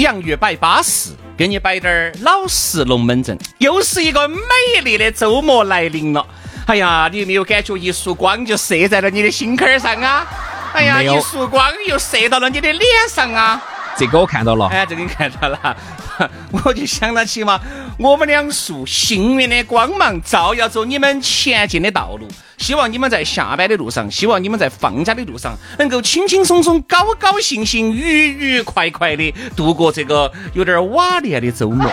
洋芋摆巴适，给你摆点儿老实龙门阵。又是一个美丽的周末来临了。哎呀，你有没有感觉一束光就射在了你的心坎儿上啊？哎呀，一束光又射到了你的脸上啊！这个我看到了，哎，这个你看到了，我就想到起嘛，我们两束幸运的光芒照耀着你们前进的道路。希望你们在下班的路上，希望你们在放假的路上，能够轻轻松松、高高兴兴、愉愉快快的度过这个有点瓦砾的周末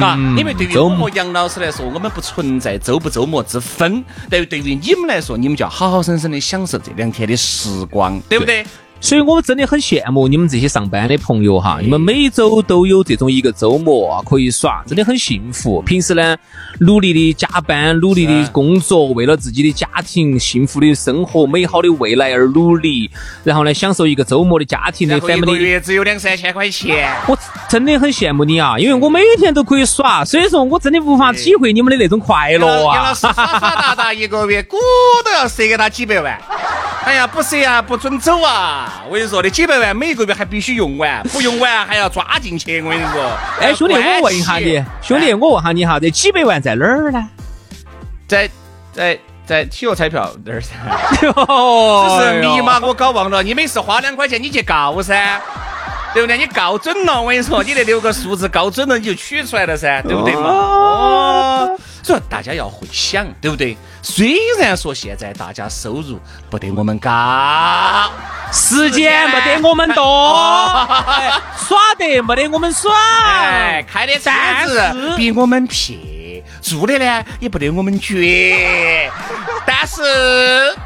啊！因为对于我和杨老师来说，我们不存在周不周末之分。但对于你们来说，你们就要好好生生的享受这两天的时光，对不对？所以我们真的很羡慕你们这些上班的朋友哈，你们每周都有这种一个周末啊可以耍，真的很幸福。平时呢，努力的加班，努力的工作，为了自己的家庭幸福的生活、美好的未来而努力，然后呢，享受一个周末的家庭的一个 family。月只有两三千块钱。我真的很羡慕你啊，因为我每天都可以耍，所以说我真的无法体会你们的那种快乐啊。杨老师耍耍打打一个月，鼓都要塞给他几百万。哎呀，不塞啊，不准走啊！我跟你说，那几百万每个月还必须用完，不用完还要抓进去。我跟你说，哎，兄弟，我问一下你，兄弟，我问下你哈，这几百万在哪儿呢？在在在体育彩票那儿噻，哦只是密码我搞忘了。你每次花两块钱，你去告噻。对不对？你告准了，我跟你说，你那六个数字告准了，你就取出来了噻，对不对嘛？哦，所以大家要会想，对不对？虽然说现在大家收入不得我们高，时间不得我们多，哎耍得没得我们爽。哎，开的车子比我们撇，住的呢也不得我们绝，但是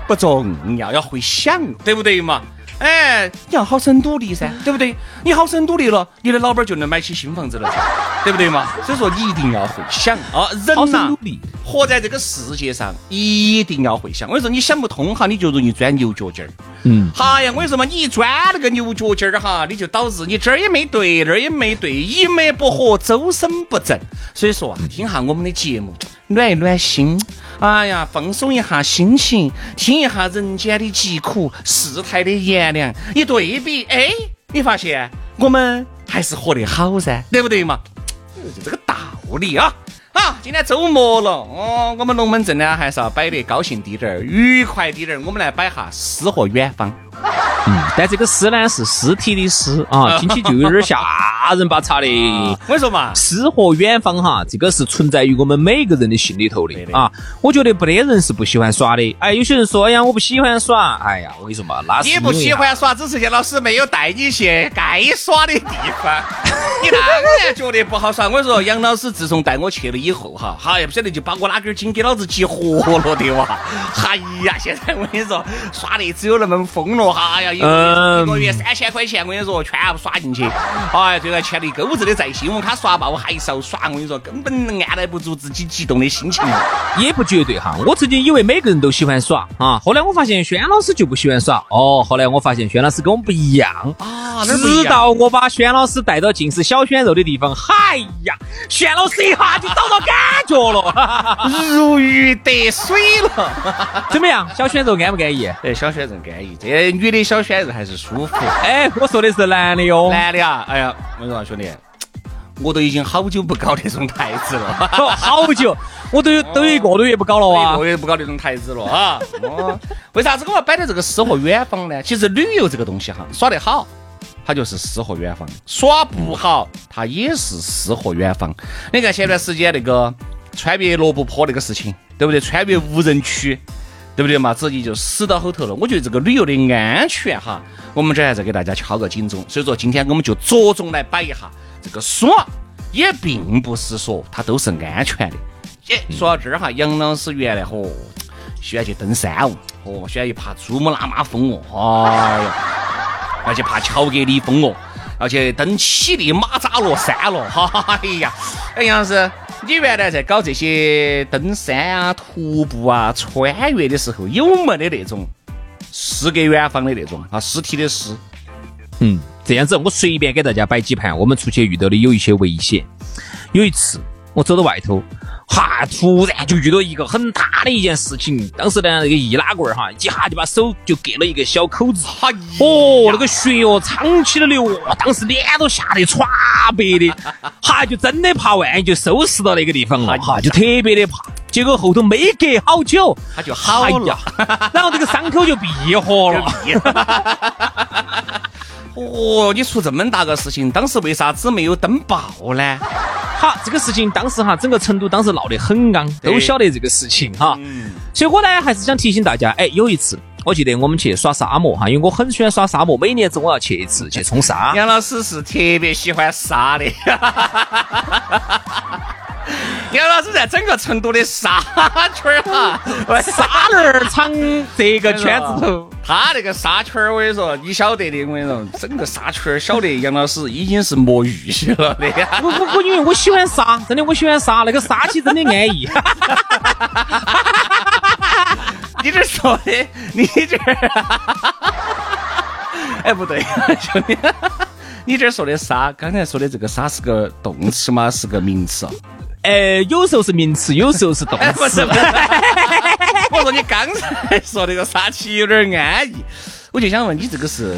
不重要，要会想，对不对嘛？哎，你要好生努力噻，对不对？你好生努力了，你的老板就能买起新房子了噻，对不对嘛？所以说你一定要会想啊，人好呐生努力，活在这个世界上一定要会想。我跟你说，你想不通哈，你就容易钻牛角尖儿。嗯，哎呀，我跟你说嘛，你一钻那个牛角尖儿哈，你就导致你这儿也没对，那儿也没对，一脉不合，周身不正。所以说啊，听下我们的节目，暖一暖心，哎呀，放松一下心情，听一下人间的疾苦，世态的炎凉，一对比，哎，你发现我们还是活得好噻，对不对嘛？就这个道理啊。好，今天周末了，哦，我们龙门阵呢还是要摆得高兴滴点儿，愉快滴点儿。我们来摆下诗和远方。但这个诗呢是尸体的尸啊，听起就有点吓人吧嚓的。我跟你说嘛，诗和远方哈，这个是存在于我们每个人的心里头的啊。我觉得不得人是不喜欢耍的。哎，有些人说，哎呀，我不喜欢耍。哎呀，我跟你说嘛，那是你不喜欢耍，只是杨老师没有带你去该耍的地方。你当然觉得不好耍。我跟你说，杨老师自从带我去了以后哈，哈也不晓得就把我哪根筋给老子急活了的哇！哎呀，现在我跟你说，耍的只有那么疯了哈！哎呀，一个月嗯一个月三千块钱，我跟你说全部耍进去。哎，对了，欠了一钩子的债，信用卡刷爆，还是要耍。我跟你说，根本按耐不住自己激动的心情。也不绝对哈。我曾经以为每个人都喜欢耍啊，后来我发现轩老师就不喜欢耍。哦，后来我发现轩老师跟我们不一样啊直到我把轩老师带到尽是小鲜肉的地方，嗨呀，轩老师一下就找到感觉了。如鱼得水了。怎么样，小鲜肉安不安逸？哎，小鲜肉安逸，这女的小鲜肉还是舒服。哎，我说的是男的哟。男的啊，哎呀，我说兄弟，我都已经好久不搞那种台子了，哦好久，我都有都有一个多月不搞了啊，一个月不搞那种台子了啊。哦，为啥子我要摆的这个诗和远方呢？其实旅游这个东西哈，耍得好。它就是诗和远方，耍不好，它也是诗和远方。你看前段时间那个穿越罗布泊那个事情，对不对？穿越无人区，对不对嘛？直接就死到后头了。我觉得这个旅游的安全哈，我们这儿还在给大家敲个警钟。所以说，今天我们就着重来摆一下这个耍，也并不是说它都是安全的。哎，说到这儿哈，杨老师原来嚯喜欢去登山哦，哦，喜欢去爬珠穆朗玛峰哦，哎呀。而且爬乔格里峰哦，而且登乞力马扎罗山了。哈哈，哎呀，哎杨老师，你原来在搞这些登山啊、徒步啊、穿越的时候，有没得那种诗给远方的那种啊尸体的尸？嗯，这样子，我随便给大家摆几盘。我们出去遇到的有一些危险。有一次，我走到外头，哈，突然就遇到一个很大的一件事情。当时呢，那个易拉罐儿哈，一下就把手就割了一个小口子。哦，那个血哦，淌起了流，当时脸都吓得歘白的，哈，就真的怕万一就收拾到那个地方了，哈，就特别的怕。结果后头没隔好久，他就好了，然后这个伤口就闭合了。哦，你出这么大个事情，当时为啥子没有登报呢？好，这个事情当时哈，整个成都当时闹得很刚，都晓得这个事情哈。嗯。所以我呢，还是想提醒大家，哎，有一次，我记得我们去耍沙漠哈，因为我很喜欢耍沙漠，每年子我要去一次去冲沙。杨老师是特别喜欢沙的。杨老师在整个成都的沙圈儿哈，沙儿厂这个圈子头，他那个沙圈儿，我跟你说，你晓得的，我跟你说，整个沙圈儿晓得杨老师已经是魔芋了的。我我我，因为我喜欢沙，真的我喜欢沙，那个沙气真的安逸。你这说的，你这，哎不对，兄弟，你这说的沙，刚才说的这个沙是个动词吗？是个名词？呃，有时候是名词，有时候是动词。不是，我说你刚才说那个杀气有点安逸，我就想问你这个是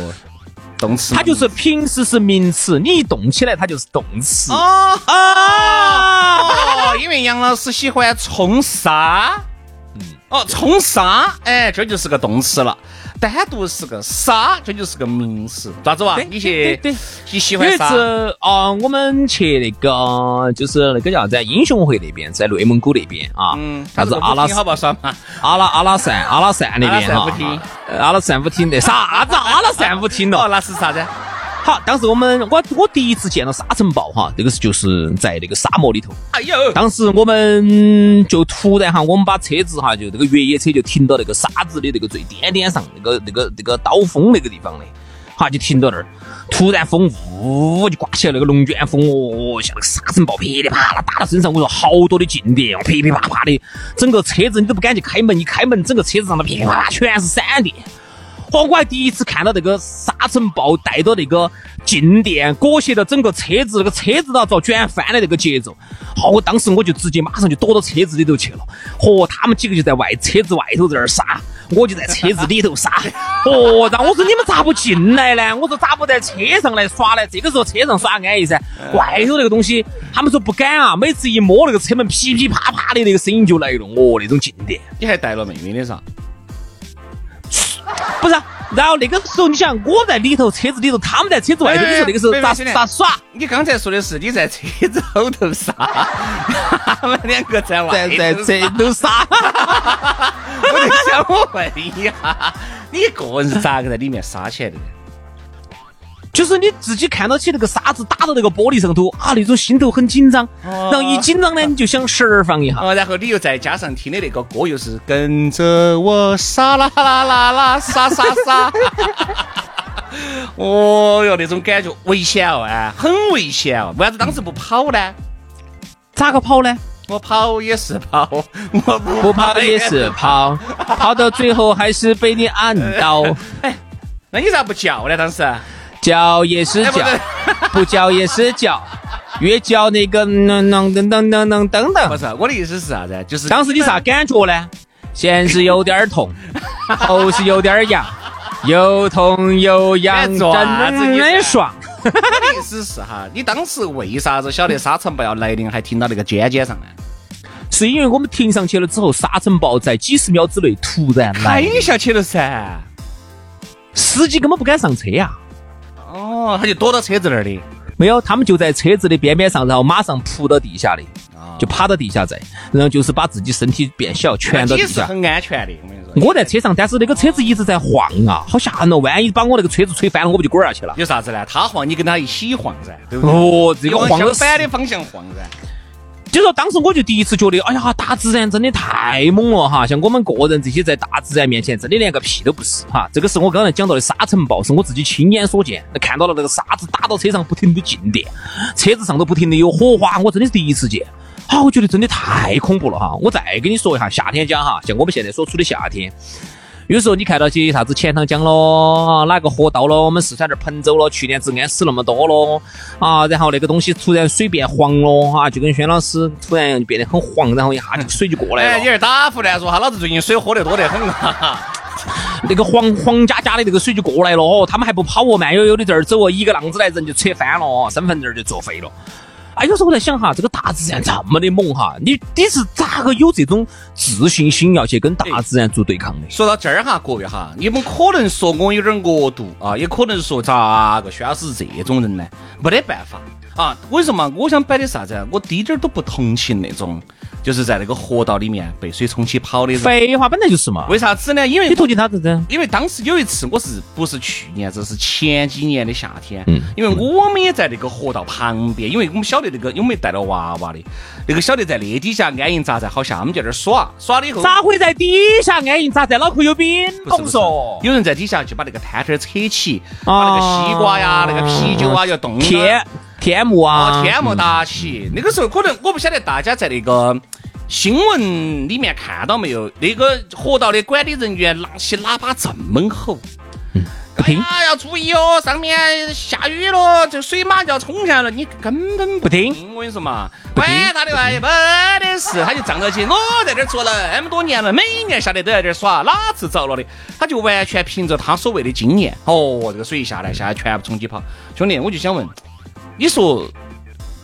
动词？它就是平时是名词，你一动起来它就是动词。哦哦，因为杨老师喜欢冲沙。嗯。哦，冲沙，哎，这就是个动词了。单独是个沙，这就是个名词，咋子哇？你去，你喜欢沙？有一次啊，我们去那个，就是那个叫啥子？英雄会那边，在内蒙古那边啊。嗯。啥子阿拉？好不好耍嘛？阿拉阿拉善阿拉善那边哈。阿拉善舞厅。阿拉善舞厅的啥子？阿拉善舞厅哦，那是啥子？好，当时我们我我第一次见到沙尘暴哈，这个是就是在那个沙漠里头。哎呦！当时我们就突然哈，我们把车子哈，就这个越野车就停到那个沙子的那个最颠颠上，那个那个那个刀锋那个地方的，哈，就停到那儿。突然风呜就刮起来那个龙卷风哦，像那个沙尘暴噼里啪啦打到身上，我说好多的静电，噼噼啪啪的，整个车子你都不敢去开门，一开门整个车子上的噼里啪啦全是闪电。哦，我还第一次看到那个沙尘暴带着那个静电裹挟着整个车子，那个车子都要遭卷翻的那个节奏。好，我当时我就直接马上就躲到车子里头去了。嚯，他们几个就在外车子外头在那儿杀，我就在车子里头杀。哦，然后我说你们咋不进来呢？我说咋不在车上来耍呢？这个时候车上耍安逸噻，外头那个东西他们说不敢啊。每次一摸那个车门，噼噼啪啪的那个声音就来了。哦，那种静电。你还带了妹妹的噻？不是，然后那个时候你想我在里头车子里头，他们在车子外头，你说那个时候咋咋耍？你刚才说的是你在车子后头耍，他们两个在外在在车头耍。我就想问一下，你一个人是咋个在里面耍起来的？就是你自己看到起那个沙子打到那个玻璃上头啊，那种心头很紧张，然后一紧张呢，你就想释放一下。哦，然后你又再加上听的那个歌，又是跟着我沙啦啦啦啦沙沙沙。哦哟，那种感觉危险哦，哎，很危险哦。为啥子当时不跑呢？咋个跑呢？我跑也是跑，我不跑也是跑，跑到最后还是被你按到。哎，那你咋不叫呢？当时？叫也是叫不叫 也是叫越叫那个噔噔噔噔噔噔噔噔不是我的意思是啥子就是当时你啥感觉呢先是有点痛后是有点痒又痛又痒真的是很爽我的意思是哈你当时为啥子晓得沙尘暴要来临还停到那个尖尖上呢是因为我们停上去了之后沙尘暴在几十秒之内突然来下去了噻司机根本不敢上车呀哦，他就躲到车子那儿的，没有，他们就在车子的边边上，然后马上扑到地下的，就趴到地下在，然后就是把自己身体变小，蜷到地下。很安全的，我跟你说。我在车上，但是那个车子一直在晃啊，好吓人哦！万一把我那个车子吹翻了，我不就滚下去了？有啥子呢？他晃，你跟他一起晃噻，对不对？哦，这个晃反的方向晃噻。就说当时我就第一次觉得，哎呀，大自然真的太猛了哈！像我们个人这些在大自然面前，真的连个屁都不是哈。这个是我刚才讲到的沙尘暴，是我自己亲眼所见，看到了那个沙子打到车上不停的静电，车子上都不停的有火花，我真的是第一次见。好，我觉得真的太恐怖了哈！我再跟你说一下夏天讲哈，像我们现在所处的夏天。有时候你看到些啥子钱塘江咯，哪个河道咯，我们四川这儿彭州咯，去年治安死那么多咯，啊，然后那个东西突然水变黄了，哈，就跟轩老师突然变得很黄，然后一下这个水就过来了。哎，你是打胡乱说哈，老子最近水喝得多得很哈。那个黄黄家家的那个水就过来了哦，他们还不跑哦，慢悠悠的这儿走哦，一个浪子来人就扯翻了哦，身份证就作废了。哎，有时候我在想哈，这个大自然这么的猛哈，你你是咋个有这种自信心要去跟大自然做对抗的？说到这儿哈，各位哈，你们可能说我有点恶毒啊，也可能说咋个，薛老师这种人呢？没得办法啊！为什么？我想摆的啥子？我滴点儿都不同情那种。就是在那个河道里面被水冲起跑的人。废话，本来就是嘛。为啥子呢？因为你途径他子子？因为当时有一次，我是不是去年？这是前几年的夏天。嗯。因为我们也在那个河道旁边，因为我们晓得那个，因为我们带了娃娃的，那个晓得在那底下安营扎寨好像，我们就在那儿耍，耍了以后。咋会在底下安营扎寨？脑壳有病？不是说，有人在底下就把那个摊摊扯起，把那个西瓜呀、那个啤酒啊要冻天天幕啊，天幕搭起。那个时候可能我不晓得大家在那个。新闻里面看到没有？那个河道的管理人员拿起喇叭这么吼，哎呀，要注意哦，上面下雨了，这水马就要冲下来了，你根本不听。我跟你说嘛，管他的玩意，没得事，他就仗着起，我在这儿做了那么多年了，每年下来都在这儿耍，哪次遭了的？他就完全凭着他所谓的经验，哦，这个水一下来，下来全部冲起跑。兄弟，我就想问，你说？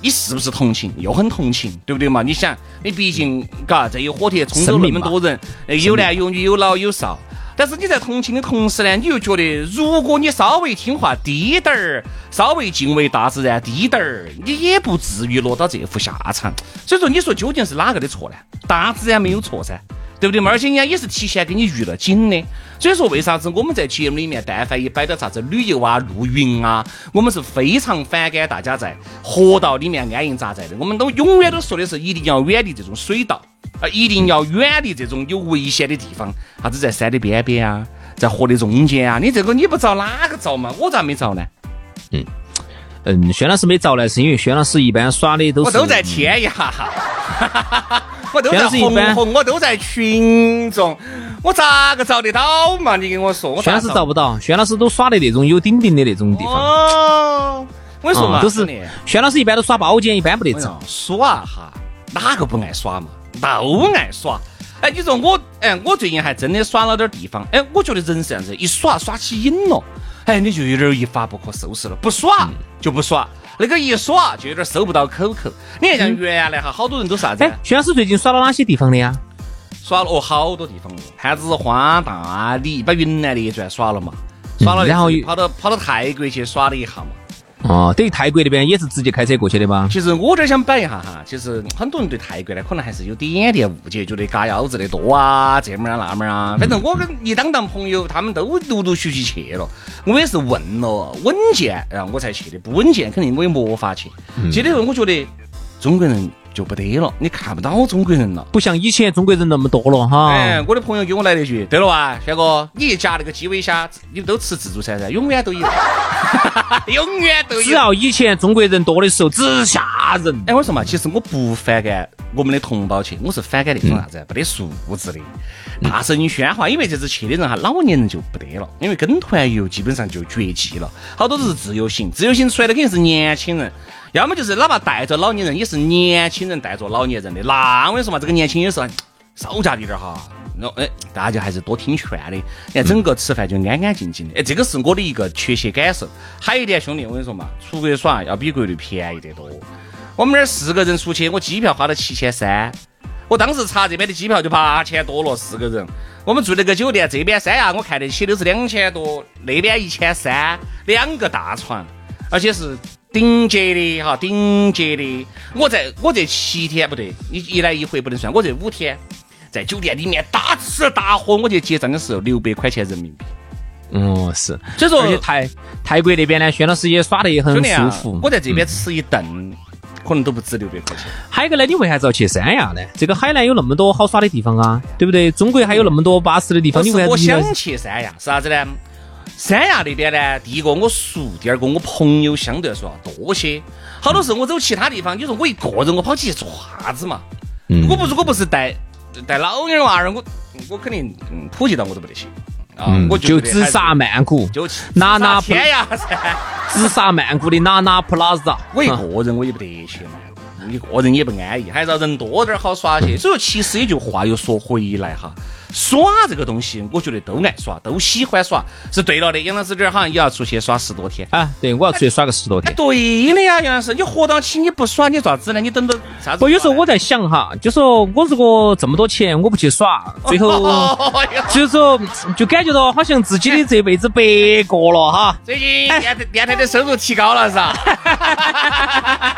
你是不是同情？又很同情，对不对嘛？你想，你毕竟，嘎，这一火铁冲走那么多人，有男有女，有老有少。但是你在同情的同时呢，你又觉得，如果你稍微听话低点儿，稍微敬畏大自然低点儿，你也不至于落到这副下场。所以说，你说究竟是哪个的错呢？大自然没有错噻。对不对嘛？而且人家也是提前给你预了警的，所以说为啥子我们在节目里面，但凡一摆到啥子旅游啊、露营啊，我们是非常反感大家在河道里面安营扎寨的。我们都永远都说的是一定要远离这种水道啊，一定要远离这种有危险的地方，啥子在山的边边啊，在河的中间啊。你这个你不着哪个着嘛？我咋没着呢？嗯嗯，轩老师没着呢，是因为轩老师一般耍的都是我都在天涯。我都在红红，我都在群众，我咋个找得到嘛？你跟我说，轩老师找不到，轩老师都耍的那种有顶顶的那种地方。哦，我跟你说嘛，都是轩老师一般都耍包间，一般不得找。耍哈，哪个不爱耍嘛？都爱耍。哎，你说我，哎，我最近还真的耍了点地方。哎，我觉得人是这样子，一耍耍起瘾了，哎，你就有点一发不可收拾了。不耍就不耍。那个一耍就有点收不到口口。你看像原来哈，好多人都啥子？哎，徐老师最近耍了哪些地方的呀？耍了哦，好多地方。汉子花大理，把云南的一转耍了嘛。耍了，然后跑到跑到泰国去耍了一下嘛。哦，等于泰国那边也是直接开车过去的吧？其实我这儿想摆一下哈，其实很多人对泰国呢，可能还是有点点误解，觉得嘎腰子的多啊，这门啊那门儿啊。反正我跟一当当朋友，他们都陆陆续续去了，我也是问了稳健，然后我才去的。不稳健，肯定我也没法去。去的时候，我觉得中国人。就不得了，你看不到中国人了，不像以前中国人那么多了哈。哎，我的朋友给我来了一句，对了哇，轩哥，你一夹那个基围虾，你们都吃自助餐噻，永远都有，永远都有。只要以前中国人多的时候，只吓人。哎，我说嘛，其实我不反感我们的同胞去，我是反感那种啥子，没得素质的，大声喧哗。因为这次去的人哈，老年人就不得了，因为跟团游基本上就绝迹了，好多都是自由行，自由行出来的肯定是年轻人。要么就是哪怕带着老年人，也是年轻人带着老年人的。那我跟你说嘛，这个年轻也是稍加的点哈。那哎，大家还是多听劝的。你看整个吃饭就安安静静的。哎，这个是我的一个确切感受。还有一点，兄弟，我跟你说嘛，出国耍要比国内便宜得多。我们那儿四个人出去，我机票花了七千三。我当时查这边的机票就八千多了，四个人。我们住那个酒店，这边三亚我看得起都是两千多，那边一千三，两个大床，而且是。顶级的哈，顶级的。我在我这七天不对，你一来一回不能算。我这五天在酒店里面大吃大喝，我去结账的时候六百块钱人民币。哦，是。所以说，而且泰泰国那边呢，轩老师也耍得也很舒服。我在这边吃一顿，可能都不止六百块钱。还有一个呢，你为啥子要去三亚呢？这个海南有那么多好耍的地方啊，对不对？中国还有那么多巴适的地方，你为啥我想去三亚，是啥子呢？三亚那边呢，第一个我熟，第二个我朋友相对来说要多些。好多时候我走其他地方，你说我一个人我跑起去做啥子嘛？嗯我不如果不是带带老妞儿娃儿，我我肯定嗯普及到我都不得行啊，嗯我就直杀曼谷，就去拿拿直杀天涯噻。直杀曼谷的娜娜 Plaza。我一个人我也不得去嘛，一个人也不安逸，还是要人多点儿好耍些。所以说，其实也就话又说回来哈，耍这个东西，我觉得都爱耍，都喜欢耍，是对了的。杨老师这儿好像也要出去耍十多天。啊，对，我要出去耍个十多哎，天。对的呀，杨老师，你活到起你不耍，你咋子呢？你等到啥子？我，有时候我在想哈，就说我如果这么多钱，我不去耍，最后哦就是说就感觉到好像自己的这辈子白过了哈。最近电台电台的收入提高了是吧？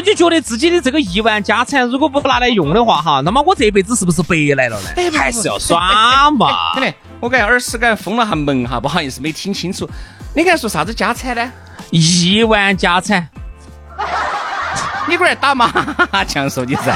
就是就觉得自己的这个亿万家产，如果不拿来用的话哈，那么我这辈子是不是白来了呢？还是要耍嘛。真的，我感觉耳屎感封了下门哈，不好意思没听清楚。你刚才说啥子家产呢？亿万家产，你过来打麻将说你噻，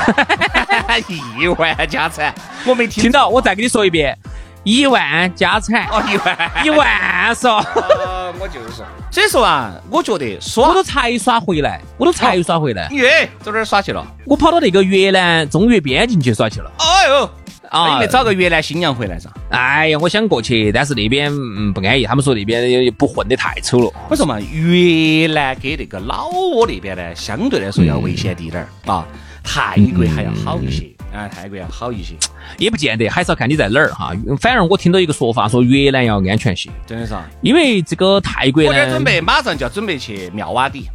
亿万家产，我没听听到我再给你说一遍，亿万家产，哦，一万，一万是吧？哦，我就是说，所以说啊，我觉得耍我都才耍回来，我都才耍回来，耶，走哪儿耍去了？我跑到那个越南中越边境去耍去了。哎呦，啊你没找个越南新娘回来噻？哎呀，我想过去，但是那边嗯不安逸，他们说那边不混得太丑了。我说嘛，越南跟那个老挝那边呢，相对来说要危险滴点儿啊，泰国还要好一些啊，泰国要好一些，也不见得，还是要看你在哪儿哈。反而我听到一个说法，说越南要安全些，真的是啊。因为这个泰国我这儿准，备马上就要准备去妙瓦底，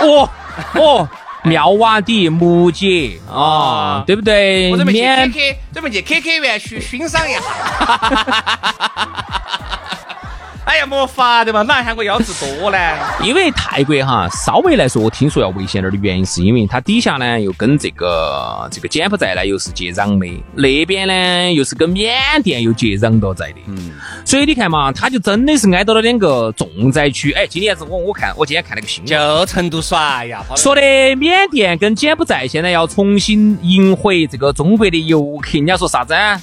哦哦，妙瓦底、木姐啊，对不对？我准备去缅 KK，准备去 KK 园区欣赏一下。哎呀，没法的嘛，哪喊我腰子多呢？因为泰国哈，稍微来说，我听说要危险点儿的原因，是因为它底下呢又跟这个这个柬埔寨呢又是接壤的，那边呢又是跟缅甸又接壤到在的，嗯，所以你看嘛，它就真的是挨到了两个重灾区。哎，今年子我我看我今天看了个新闻，就成都耍哎呀，说的缅甸跟柬埔寨现在要重新迎回这个中国的游客，人家说啥子啊？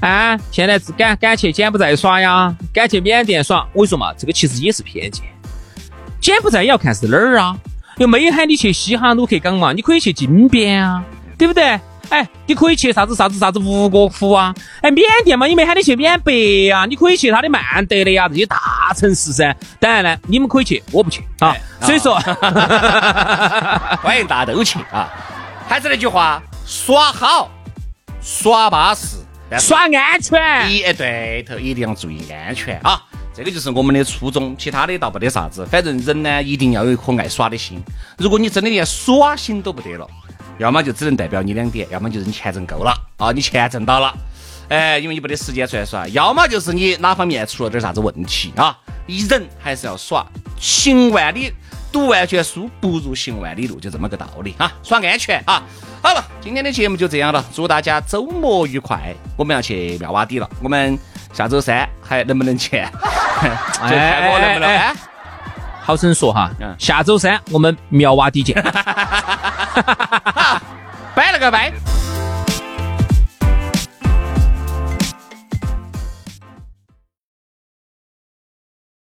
啊，现在是敢敢去柬埔寨耍呀，敢去缅甸耍。我跟你说嘛，这个其实也是偏见。柬埔寨也要看是哪儿啊，又没喊你去西哈努克港嘛，你可以去金边啊，对不对？哎，你可以去啥子啥子啥子吴哥窟啊，哎，缅甸嘛，也没喊你去缅北啊，你可以去他的曼德勒呀这些大城市噻。当然呢，你们可以去，我不去啊。所以说，欢迎大家都去啊！还是那句话，耍好，耍巴适，耍安全。一哎对头一定要注意安全啊！这个就是我们的初衷，其他的倒不得啥子。反正人呢，一定要有一颗爱耍的心。如果你真的连耍心都不得了，要么就只能代表你两点，要么就是你钱挣够了啊，你钱挣到了，哎，因为你没得时间出来耍；要么就是你哪方面出了点啥子问题啊。人还是要耍，行万里读万卷书，不如行万里路，就这么个道理啊！耍安全啊！好了，今天的节目就这样了，祝大家周末愉快。我们要去妙瓦底了，我们下周三还能不能去？就看我能不能。哎哎哎哎好生说哈嗯，下周三我们苗洼底见。拜了个拜。